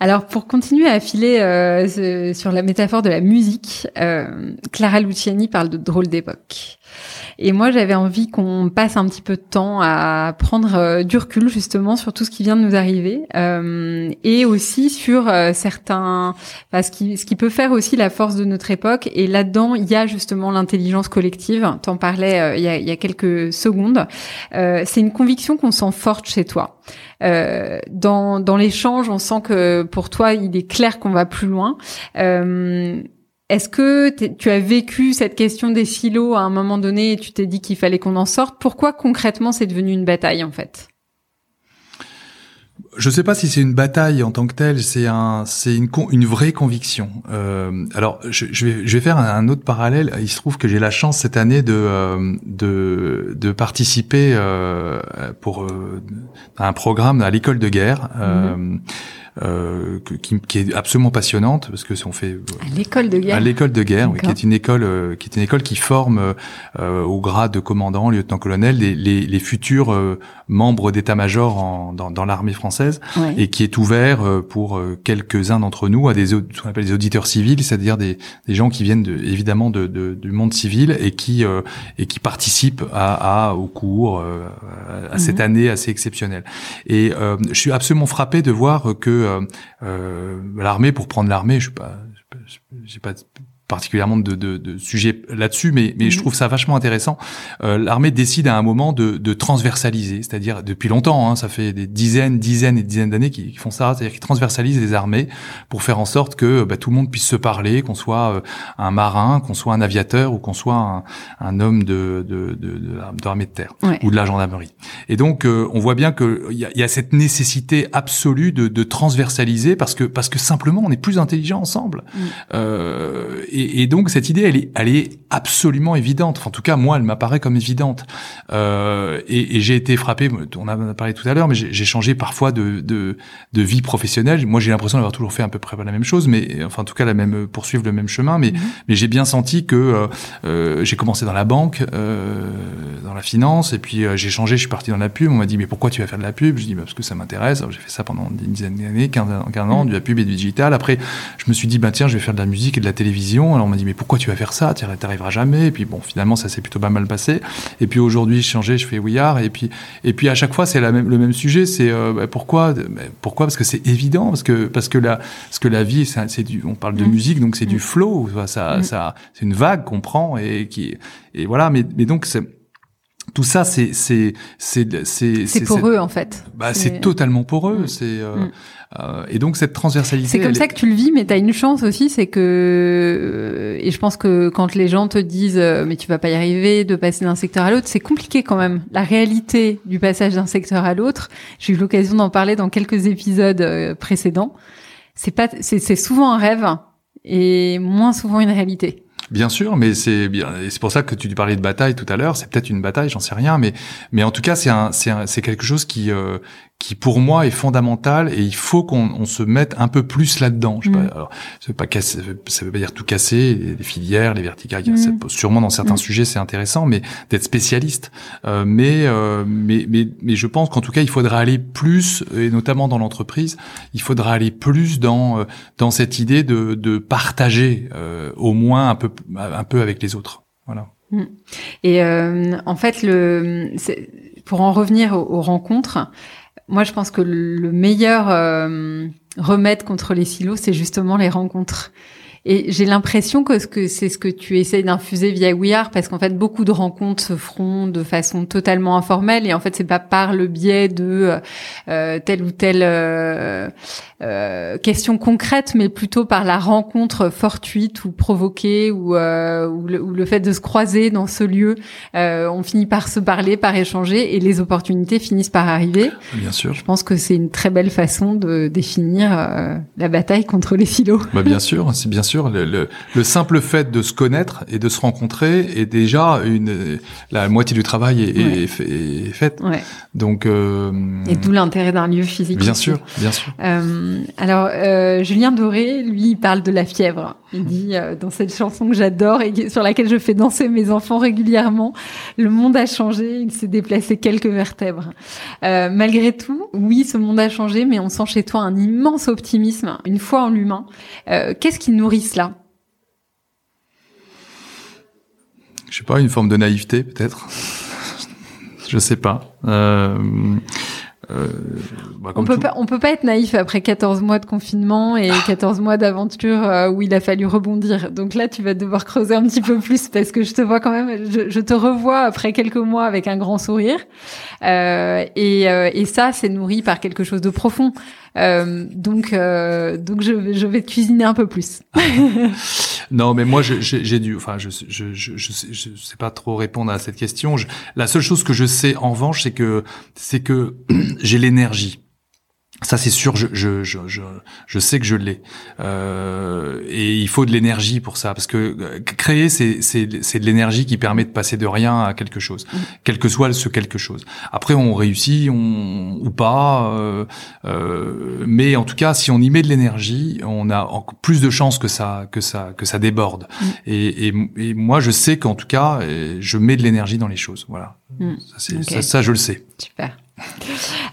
Alors pour continuer à filer euh, ce- sur la métaphore de la musique, euh, Clara Luciani parle de drôle d'époque. Et moi j'avais envie qu'on passe un petit peu de temps à prendre euh, du recul justement sur tout ce qui vient de nous arriver euh, et aussi sur euh, certains, enfin, ce qui ce qui peut faire aussi la force de notre époque. Et là-dedans il y a justement l'intelligence collective. T'en parlais il, y a, y a quelques secondes. C'est une conviction qu'on sent forte chez toi. Dans, dans l'échange, on sent que pour toi, il est clair qu'on va plus loin. Est-ce que t'es- tu as vécu cette question des silos à un moment donné et tu t'es dit qu'il fallait qu'on en sorte? Pourquoi concrètement c'est devenu une bataille en fait? Je sais pas si c'est une bataille en tant que telle, c'est un, c'est une, con- une vraie conviction. Euh, alors, je, je vais, je vais faire un, un autre parallèle. Il se trouve que j'ai la chance cette année de, euh, de, de participer euh, pour euh, à un programme à l'école de guerre. euh, euh, qui, qui est absolument passionnante parce que si on fait À l'école de guerre. à l'école de guerre, oui, qui est une école, euh, qui est une école qui forme euh, au grade de commandant, lieutenant-colonel, les, les, les futurs euh, membres d'état-major dans, dans l'armée française, Ouais. et qui est ouvert euh, pour euh, quelques-uns d'entre nous à des ce qu'on appelle des auditeurs civils, c'est-à-dire des, des gens qui viennent de, évidemment de, de- du monde civil et qui euh, et qui participent à, à au cours euh, à cette Mhm. année assez exceptionnelle. Et euh, je suis absolument frappé de voir que euh, euh, l'armée, pour prendre l'armée, je suis pas, j'ai pas particulièrement de, de, de sujets là-dessus, mais, mais je Mhm. trouve ça vachement intéressant. Euh, L'armée décide à un moment de, de transversaliser, c'est-à-dire depuis longtemps, hein, ça fait des dizaines, dizaines et dizaines d'années qu'ils font ça, c'est-à-dire qu'ils transversalisent les armées pour faire en sorte que bah, tout le monde puisse se parler, qu'on soit euh, un marin, qu'on soit un aviateur ou qu'on soit un, un homme de, de, de, de, de l'armée de terre Ouais. ou de la gendarmerie. Et donc, euh, on voit bien qu'il y a, y a cette nécessité absolue de, de transversaliser parce que parce que simplement, on est plus intelligent ensemble. Mm. Euh, et, et, et, donc cette idée, elle est, elle est absolument évidente. en tout cas, moi, elle m'apparaît comme évidente. Euh, et, et j'ai été frappé. On en a parlé tout à l'heure, mais j'ai changé parfois de, de, de vie professionnelle. Moi, j'ai l'impression d'avoir toujours fait à peu près la même chose, mais enfin, en tout cas, la même poursuivre le même chemin. Mais, mhm. mais j'ai bien senti que euh, euh, j'ai commencé dans la banque, euh, dans la finance, et puis euh, j'ai changé. Je suis parti dans la pub. On m'a dit, mais pourquoi tu vas faire de la pub? Je dis, bah, parce que ça m'intéresse. J'ai fait ça pendant une dizaine d'années, 15, 15 ans, mhm. de la pub et du digital. Après, je me suis dit, bah tiens, je vais faire de la musique et de la télévision. Alors on m'a dit, mais pourquoi tu vas faire ça? Tu n'arriveras jamais. Et puis bon, finalement, ça s'est plutôt pas mal passé. Et puis aujourd'hui, je changé, je fais We Are. Et puis, et puis à chaque fois, c'est même, le même sujet. C'est euh, bah, pourquoi bah, Pourquoi? Parce que c'est évident. Parce que parce que la, parce que la vie, c'est du. On parle de mm. musique, donc c'est du mm. flow. Ça, mm. ça, c'est une vague qu'on prend et qui. Et voilà. Mais, mais donc c'est tout ça, c'est c'est c'est c'est c'est pour eux en fait. Bah, c'est totalement pour eux. C'est euh, euh, et donc cette transversalité. C'est comme ça que tu le vis, mais tu as une chance aussi, c'est que euh, et je pense que quand les gens te disent euh, mais tu vas pas y arriver de passer d'un secteur à l'autre, c'est compliqué quand même. La réalité du passage d'un secteur à l'autre, j'ai eu l'occasion d'en parler dans quelques épisodes précédents. C'est pas c'est souvent un rêve et moins souvent une réalité. Bien sûr, mais c'est. C'est pour ça que tu parlais de bataille tout à l'heure. C'est peut-être une bataille, j'en sais rien, mais mais en tout cas, c'est un, c'est c'est quelque chose qui euh, qui pour moi est fondamental et il faut qu'on on se mette un peu plus là-dedans. Je sais pas, mm. alors, ça veut pas casser, ça veut pas dire tout casser, les, filières, les verticales. Mm. Sûrement dans certains mm. sujets c'est intéressant, mais d'être spécialiste. Euh, mais, euh, mais mais mais je pense qu'en tout cas il faudra aller plus et notamment dans l'entreprise, il faudra aller plus dans euh, dans cette idée de de partager euh, au moins un peu un peu avec les autres. Voilà. Et euh, en fait, le, pour en revenir aux rencontres, moi, je pense que le meilleur euh, remède contre les silos, c'est justement les rencontres. Et j'ai l'impression que c'est ce que tu essayes d'infuser via We Are, parce qu'en fait, beaucoup de rencontres se feront de façon totalement informelle, et en fait, c'est pas par le biais de euh, euh telle ou telle euh, euh, question concrète, mais plutôt par la rencontre fortuite ou provoquée, ou, euh, ou, le, ou le, fait de se croiser dans ce lieu. on finit par se parler, par échanger, et les opportunités finissent par arriver. Bien sûr. Je pense que c'est une très belle façon de définir la bataille contre les silos. Bah bien sûr, c'est bien sûr le, le, simple fait de se connaître et de se rencontrer est déjà une la moitié du travail est, est, faite. Donc euh, et d'où l'intérêt d'un lieu physique. Bien sûr, bien sûr. Euh, alors euh, Julien Doré, lui, il parle de la fièvre. Il dit dans cette chanson que j'adore et sur laquelle je fais danser mes enfants régulièrement, le monde a changé, il s'est déplacé quelques vertèbres. Malgré tout, oui, ce monde a changé, mais on sent chez toi un immense optimisme, une foi en l'humain. Qu'est-ce qui nourrit cela Je sais pas, une forme de naïveté peut-être. je sais pas. Euh, euh, bah, on peut pas, on peut pas être naïf après 14 mois de confinement et 14 mois d'aventure euh, où il a fallu rebondir. Donc là, tu vas devoir creuser un petit peu plus parce que je te vois quand même, je, je te revois après quelques mois avec un grand sourire. Euh, et, euh, et ça, c'est nourri par quelque chose de profond. Euh, donc, euh, donc je, je vais cuisiner un peu plus. non, mais moi, j'ai dû. Enfin, je, je, je, je, sais, je sais pas trop répondre à cette question. la seule chose que je sais en revanche, c'est que c'est que j'ai l'énergie. Ça c'est sûr, je, je, je, je, sais que je l'ai. Euh, et il faut de l'énergie pour ça, parce que euh, créer, c'est, c'est, c'est de l'énergie qui permet de passer de rien à quelque chose, mm. quel que soit ce quelque chose. Après, on réussit on, ou pas, euh, euh, mais en tout cas, si on y met de l'énergie, on a plus de chances que ça, que ça, que ça déborde. Mm. Et, et, et, moi, je sais qu'en tout cas, je mets de l'énergie dans les choses. Voilà, mm. ça, ça, ça, je le sais. Super.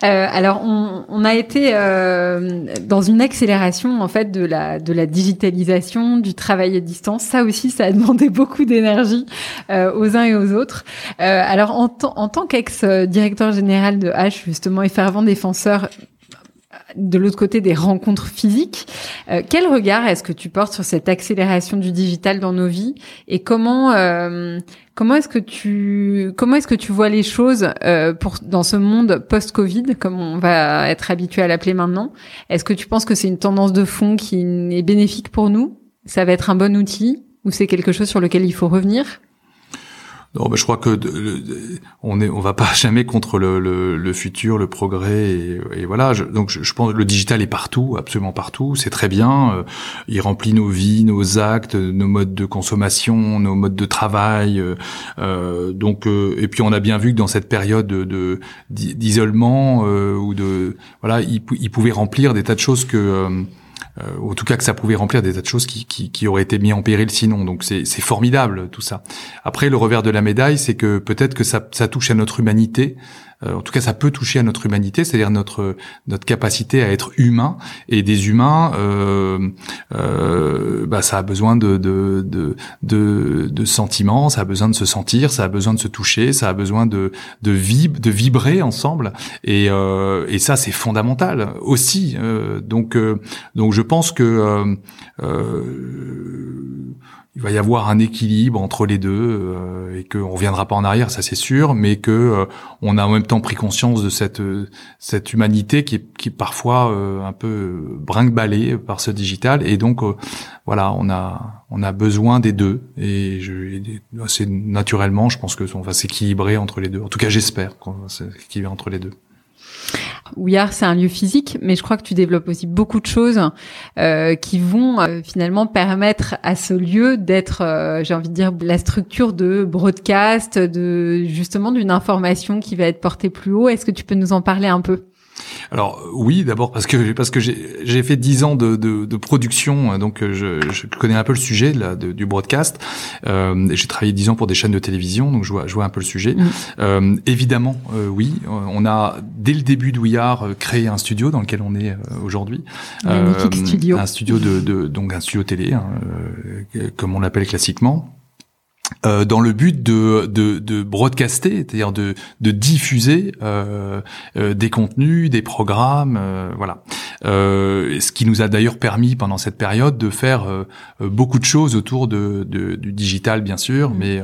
Euh, alors, on, a été euh, dans une accélération en fait de la digitalisation, du travail à distance. Ça aussi, ça a demandé beaucoup d'énergie euh, aux uns et aux autres. Alors, en, en tant qu'ex-directeur général de H justement et fervent défenseur de l'autre côté des rencontres physiques. Euh, quel regard est-ce que tu portes sur cette accélération du digital dans nos vies et comment euh, comment est-ce que tu comment est-ce que tu vois les choses euh, pour dans ce monde post-Covid comme on va être habitué à l'appeler maintenant? Est-ce que tu penses que c'est une tendance de fond qui est bénéfique pour nous? Ça va être un bon outil ou c'est quelque chose sur lequel il faut revenir? Non, bah, je crois que on est, on va pas jamais contre le, le, le futur, le progrès, et, voilà. Donc, je, je, pense que le digital est partout, absolument partout. C'est très bien. Euh, il remplit nos vies, nos actes, nos modes de consommation, nos modes de travail. Euh, euh donc, euh, et puis on a bien vu que dans cette période de d'isolement ou de voilà, il, il, pouvait remplir des tas de choses que euh, en tout cas que ça pouvait remplir des tas de choses qui, qui, qui auraient été mis en péril sinon. Donc c'est formidable tout ça. Après, le revers de la médaille, c'est que peut-être que ça, ça touche à notre humanité, en tout cas ça peut toucher à notre humanité, c'est-à-dire notre notre capacité à être humain. Et des humains, euh, euh, bah, ça a besoin de de, de de, de sentiments, ça a besoin de se sentir, ça a besoin de se toucher, ça a besoin de de vib de vibrer ensemble. Et euh, et ça c'est fondamental aussi. Euh, donc donc je pense que il va y avoir un équilibre entre les deux euh, et qu'on reviendra pas en arrière, ça c'est sûr, mais que euh, on a en même temps pris conscience de cette cette humanité qui est, qui est parfois euh, un peu brinque-ballée par ce digital et donc voilà, on a on a besoin des deux et je c'est naturellement, je pense que on va s'équilibrer entre les deux. En tout cas, j'espère qu'on va s'équilibrer entre les deux. Ouillard, c'est un lieu physique, mais je crois que tu développes aussi beaucoup de choses euh, qui vont euh, finalement permettre à ce lieu d'être, euh, j'ai envie de dire, la structure de broadcast, de justement d'une information qui va être portée plus haut. Est-ce que tu peux nous en parler un peu? Alors oui, d'abord parce que parce que j'ai fait dix ans de, de, de, production, euh, donc euh, je, je, connais un peu le sujet là, de, du broadcast. Euh, j'ai travaillé dix ans pour des chaînes de télévision, donc je vois, je vois un peu le sujet. Euh, évidemment, euh, oui, on a dès le début de We créé un studio dans lequel on est aujourd'hui. studio. Un studio de, de, donc un studio télé, hein, comme on l'appelle classiquement. Euh, dans le but de, de, de broadcaster, c'est-à-dire de, de diffuser euh, euh, des contenus, des programmes, euh, voilà. Euh, ce qui nous a d'ailleurs permis pendant cette période de faire beaucoup de choses autour de, de du digital, bien sûr, mmh. mais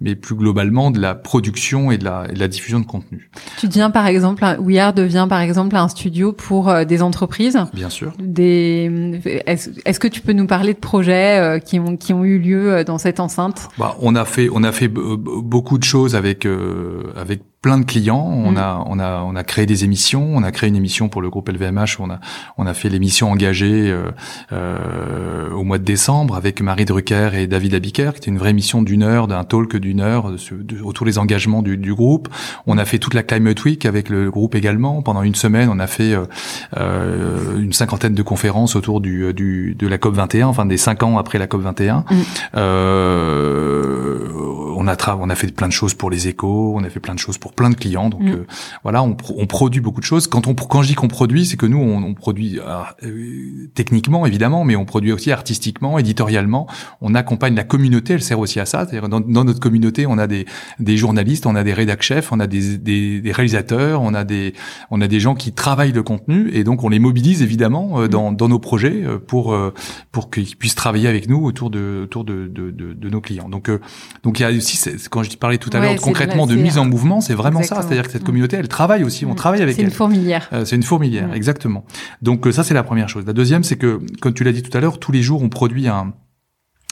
mais plus globalement de la production et de la, et de la diffusion de contenu. Tu deviens par exemple, We Are devient par exemple un studio pour des entreprises. Bien sûr. Des est-ce, est-ce que tu peux nous parler de projets qui ont qui ont eu lieu dans cette enceinte? Bah, on a fait on a fait beaucoup de choses avec euh, avec plein de clients. On mm. a, on a, on a créé des émissions. On a créé une émission pour le groupe LVMH. On a, on a fait l'émission engagée euh, euh, au mois de décembre avec Marie Drucker et David Abiker, qui était une vraie émission d'une heure, d'un talk d'une heure autour des engagements du, du, groupe. On a fait toute la Climate Week avec le groupe également. Pendant une semaine, on a fait euh, euh une cinquantaine de conférences autour du, du, de la COP 21, enfin des cinq ans après la COP 21. Mm. Euh, on a, on a fait plein de choses pour les échos. On a fait plein de choses pour plein de clients. Donc mm. euh, voilà, on, on, produit beaucoup de choses. Quand on quand je dis qu'on produit, c'est que nous on, on produit euh, techniquement évidemment, mais on produit aussi artistiquement, éditorialement. On accompagne la communauté. Elle sert aussi à ça. C'est-à-dire dans, dans, notre communauté, on a des, des journalistes, on a des rédac chefs, on a des, des, des, réalisateurs, on a des on a des gens qui travaillent le contenu et donc on les mobilise évidemment euh, dans, mm. dans nos projets pour pour qu'ils puissent travailler avec nous autour de autour de, de, de, de nos clients. Donc donc il y a aussi quand je parlais tout à l'heure concrètement de mise en mouvement, c'est vraiment ça. C'est-à-dire que cette mm. communauté, elle travaille aussi. On mm. travaille avec elle. C'est une fourmilière. Euh, c'est une fourmilière, mm. exactement. Donc euh, ça, c'est la première chose. La deuxième, c'est que, comme tu l'as dit tout à l'heure, tous les jours, on produit un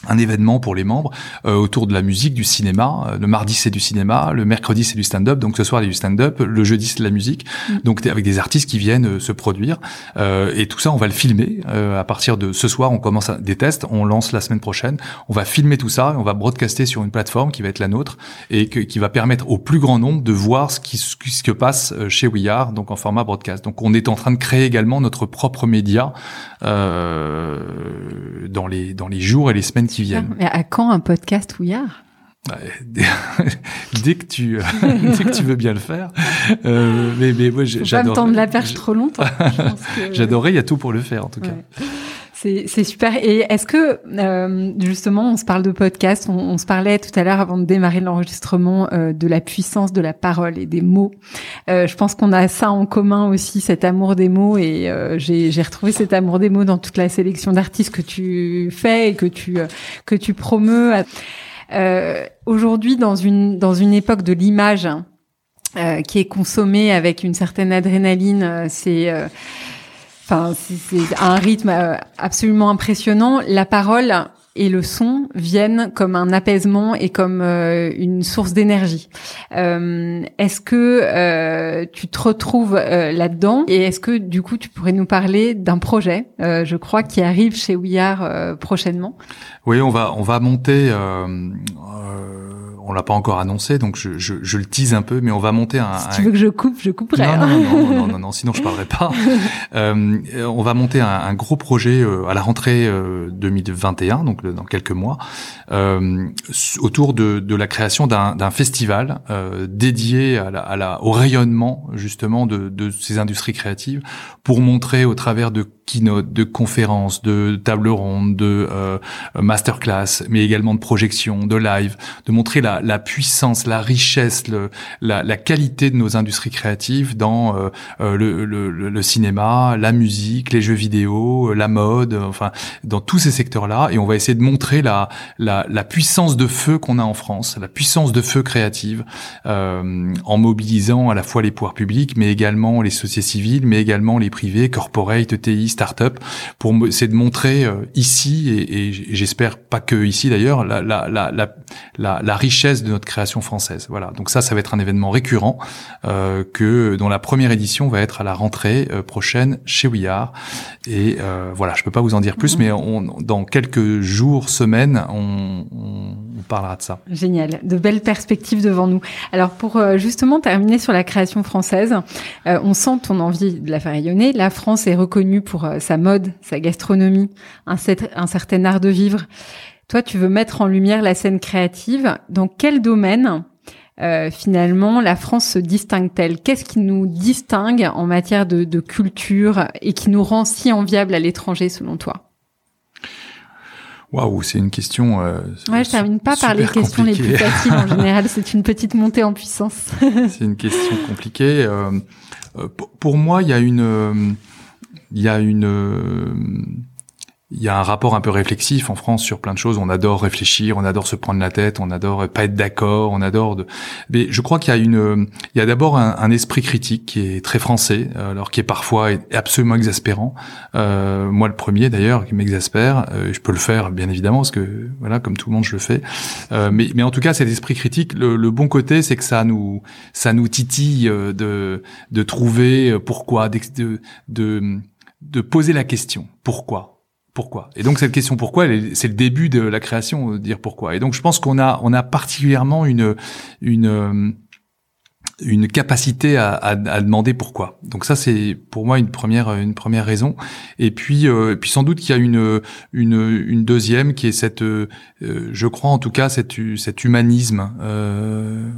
un événement pour les membres euh, autour de la musique, du cinéma. Euh, le mardi c'est du cinéma, le mercredi c'est du stand-up, donc ce soir il y a du stand-up, le jeudi c'est de la musique, mm. donc avec des artistes qui viennent euh, se produire. et tout ça on va le filmer. à partir de ce soir on commence des tests, on lance la semaine prochaine, on va filmer tout ça, et on va broadcaster sur une plateforme qui va être la nôtre et qui va permettre au plus grand nombre de voir ce qui ce que passe chez We Are, donc en format broadcast. Donc on est en train de créer également notre propre média dans les dans les jours et les semaines qui viennent. Mais à quand un podcast Ouillard dès que tu dès que tu veux bien le faire. Euh, mais mais moi j'adore pas me tendre la perche trop longtemps j'adorais il y a tout pour le faire en tout cas c'est super. Et est-ce que euh, justement, on se parle de podcast, on, se parlait tout à l'heure avant de démarrer l'enregistrement euh, de la puissance de la parole et des mots. Euh, je pense qu'on a ça en commun aussi, cet amour des mots. Et j'ai retrouvé cet amour des mots dans toute la sélection d'artistes que tu fais et que tu que tu promeus. Aujourd'hui, dans une dans une époque de l'image qui est consommée avec une certaine adrénaline, c'est Enfin, c'est un rythme euh, absolument impressionnant. La parole, et le son viennent comme un apaisement et comme euh, une source d'énergie. Euh, est-ce que euh, tu te retrouves là-dedans et est-ce que du coup tu pourrais nous parler d'un projet, je crois, qui arrive chez We Are prochainement? Oui, on va on va monter on l'a pas encore annoncé, donc je, je, je, le tease un peu, mais on va monter un. Si tu veux que je coupe, je couperai. Non, non, non, non, non, non, sinon je parlerai pas. euh, on va monter un, un gros projet euh, à la rentrée euh, 2021, donc dans quelques mois, euh, autour de, de, la création d'un festival euh, dédié à la, à la, au rayonnement justement de, de ces industries créatives, pour montrer au travers de keynote, de conférences, de tables rondes, de euh, masterclass, mais également de projections, de live, de montrer la, la puissance, la richesse, le, la, la, qualité de nos industries créatives dans euh, euh le, le, le, cinéma, la musique, les jeux vidéo, la mode, enfin dans tous ces secteurs-là. Et on va essayer de montrer la, la, la puissance de feu qu'on a en France, la puissance de feu créative, euh, en mobilisant à la fois les pouvoirs publics, mais également les sociétés civiles, mais également les privés, corporate, ETI, start-up pour c'est de montrer euh, ici et, et j'espère pas que ici d'ailleurs la, la, la, la, la richesse de notre création française. Voilà. Donc ça, ça va être un événement récurrent euh, que dont la première édition va être à la rentrée euh, prochaine chez We Et euh, voilà, je peux pas vous en dire plus, mhm. mais on, dans quelques jours, semaines, on, on, parlera de ça. Génial, de belles perspectives devant nous. Alors pour euh, justement terminer sur la création française, on sent ton envie de la faire rayonner. La France est reconnue pour euh, sa mode, sa gastronomie, un, un certain art de vivre. Toi, tu veux mettre en lumière la scène créative. Dans quel domaine euh, finalement, la France se distingue-t-elle? Qu'est-ce qui nous distingue en matière de, de, culture et qui nous rend si enviables à l'étranger, selon toi? Waouh, c'est une question. Euh, ouais, je termine pas par les questions les plus faciles en général. C'est une petite montée en puissance. c'est une question compliquée. Euh, euh pour moi, il y a une il y a une euh, il y a un rapport un peu réflexif en France sur plein de choses. On adore réfléchir, on adore se prendre la tête, on adore pas être d'accord, on adore. De... Mais je crois qu'il y a une, il y a d'abord un, esprit critique qui est très français, alors qui est parfois absolument exaspérant. Euh, moi, le premier d'ailleurs, qui m'exaspère. Euh, je peux le faire, bien évidemment, parce que voilà, comme tout le monde, je le fais. Euh, mais, mais en tout cas, cet esprit critique, le, le bon côté, c'est que ça nous, ça nous titille euh, de, de trouver pourquoi, de, de de poser la question pourquoi et donc cette question pourquoi c'est le début de la création de dire pourquoi et donc je pense qu'on a on a particulièrement une une une capacité à, à, à, demander pourquoi. Donc ça c'est pour moi une première une première raison. Et puis euh, puis sans doute qu'il y a une une une deuxième qui est cette euh, je crois en tout cas cette cet humanisme euh,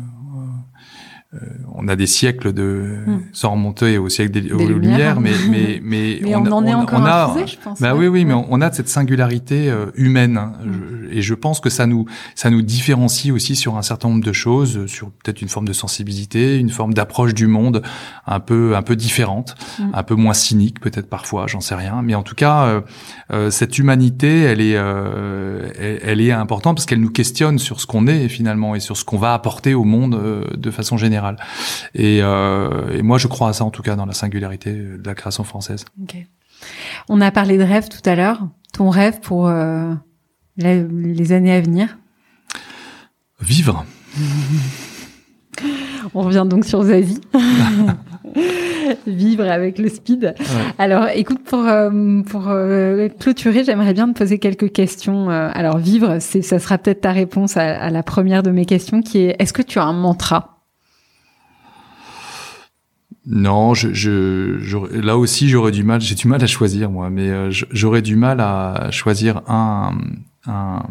euh, on a des siècles de hmm. sans remonter au siècle des, lumières, mais mais mais, on, en est encore a, je pense. Bah oui oui, mais on, a cette singularité euh, humaine hein. hmm. et je pense que ça nous ça nous différencie aussi sur un certain nombre de choses, sur peut-être une forme de sensibilité, une forme d'approche du monde un peu un peu différente, hmm. un peu moins cynique peut-être parfois, j'en sais rien, mais en tout cas euh, cette humanité, elle est elle, elle, est importante parce qu'elle nous questionne sur ce qu'on est finalement et sur ce qu'on va apporter au monde de façon générale. Euh, et, moi, je crois à ça en tout cas dans la singularité de la création française. On a parlé de rêve tout à l'heure. Ton rêve pour euh, les années à venir? Vivre. On revient donc sur Zazie. Vivre avec le speed. Alors, écoute, pour euh, pour clôturer, j'aimerais bien te poser quelques questions. alors, vivre, c'est ça sera peut-être ta réponse à, à, la première de mes questions, qui est est-ce que tu as un mantra? Non, je, je, là aussi j'aurais du mal, j'ai du mal à choisir moi, mais euh, j'aurais du mal à choisir un, un,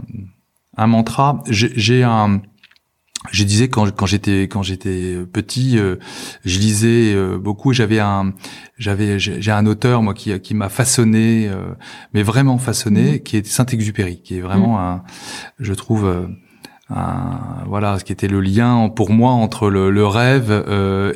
un mantra. J'ai un, je disais quand, quand j'étais quand j'étais petit, euh, je lisais euh, beaucoup. J'avais un j'avais j'ai un auteur moi qui qui m'a façonné, mais vraiment façonné, mmh. qui est Saint-Exupéry, qui est vraiment mmh. un, je trouve. Un, voilà, ce qui était le lien pour moi entre le, le rêve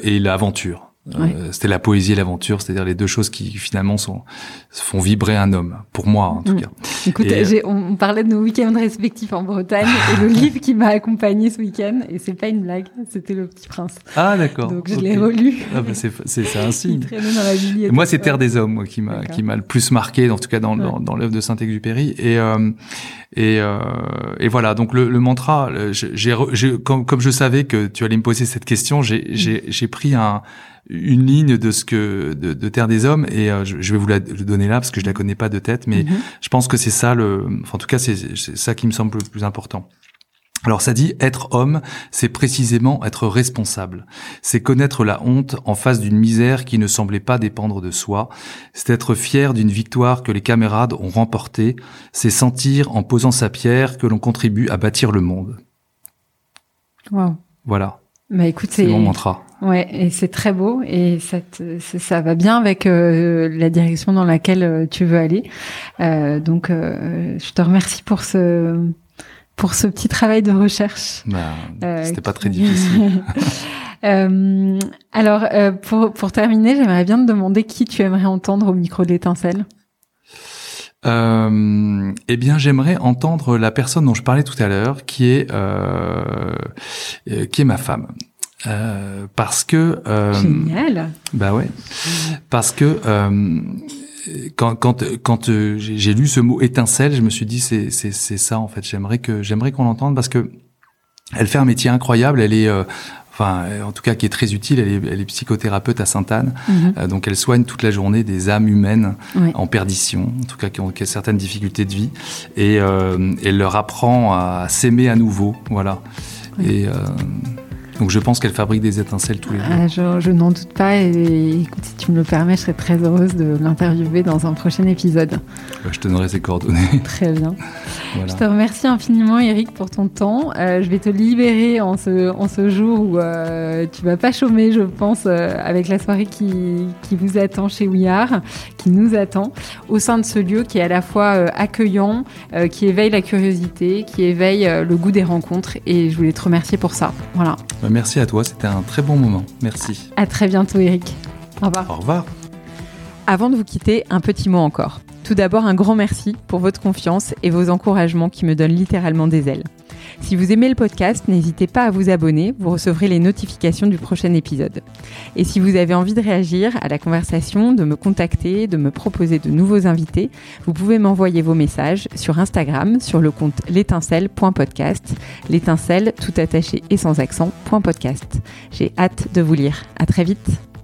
et l'aventure Euh, c'était la poésie et l'aventure, c'est-à-dire les deux choses qui finalement sont font vibrer un homme, pour moi en tout mm. cas. Écoute, on parlait de nos week-ends respectifs en Bretagne et le livre qui m'a accompagné ce week-end, et c'est pas une blague, c'était Le Petit Prince. Ah d'accord. Donc je l'ai relu. Ah bah c'est c'est un signe. dans la moi c'est Terre des hommes moi, qui m'a qui m'a le plus marqué, en tout cas dans dans, dans l'œuvre de Saint-Exupéry et euh, et, euh, et voilà donc le, le mantra, j'ai comme comme je savais que tu allais me poser cette question, j'ai j'ai j'ai pris un une ligne de ce que de, de Terre des Hommes et euh, je, vais vous la donner là parce que je la connais pas de tête, mais mhm. je pense que c'est ça le, enfin, en tout cas c'est ça qui me semble le plus important. Alors ça dit être homme, c'est précisément être responsable. C'est connaître la honte en face d'une misère qui ne semblait pas dépendre de soi. C'est être fier d'une victoire que les camarades ont remportée. C'est sentir en posant sa pierre que l'on contribue à bâtir le monde. Wow. Voilà. Bah écoute, c'est mon mantra. Ouais, et c'est très beau et ça, ça va bien avec euh, la direction dans laquelle euh, tu veux aller. Euh, donc, je te remercie pour ce pour ce petit travail de recherche. Bah, C'était pas très difficile. alors, pour pour terminer, j'aimerais bien te demander qui tu aimerais entendre au micro de l'étincelle. Euh, eh bien, j'aimerais entendre la personne dont je parlais tout à l'heure, qui est qui est ma femme. Euh, parce que euh, génial. Bah ouais. Parce que euh, quand quand quand euh, j'ai lu ce mot étincelle, je me suis dit c'est c'est c'est ça en fait. J'aimerais que j'aimerais qu'on l'entende parce que elle fait un métier incroyable. Elle est enfin en tout cas qui est très utile. Elle est, elle est psychothérapeute à Sainte-Anne, mhm. donc elle soigne toute la journée des âmes humaines en perdition, en tout cas qui ont, qui ont, certaines difficultés de vie, et elle leur apprend à s'aimer à nouveau, voilà. Et donc je pense qu'elle fabrique des étincelles tous les jours. Ah, je, n'en doute pas et écoute, si tu me le permets, je serais très heureuse de l'interviewer dans un prochain épisode. je te donnerai ses coordonnées. Très bien. Je te remercie infiniment Eric pour ton temps. Euh, je vais te libérer en ce, en ce jour où euh, tu vas pas chômer, je pense, euh, avec la soirée qui, qui vous attend chez Ouillard, qui nous attend, au sein de ce lieu qui est à la fois accueillant, qui éveille la curiosité, qui éveille le goût des rencontres et je voulais te remercier pour ça. Voilà. Bah, merci à toi, c'était un très bon moment. Merci. À très bientôt, Eric. Au revoir. Au revoir. Avant de vous quitter, un petit mot encore. Tout d'abord, un grand merci pour votre confiance et vos encouragements qui me donnent littéralement des ailes. Si vous aimez le podcast, n'hésitez pas à vous abonner, vous recevrez les notifications du prochain épisode. Et si vous avez envie de réagir à la conversation, de me contacter, de me proposer de nouveaux invités, vous pouvez m'envoyer vos messages sur Instagram sur le compte l'étincelle.podcast, l'étincelle tout attaché et sans accent, .podcast. J'ai hâte de vous lire. À très vite.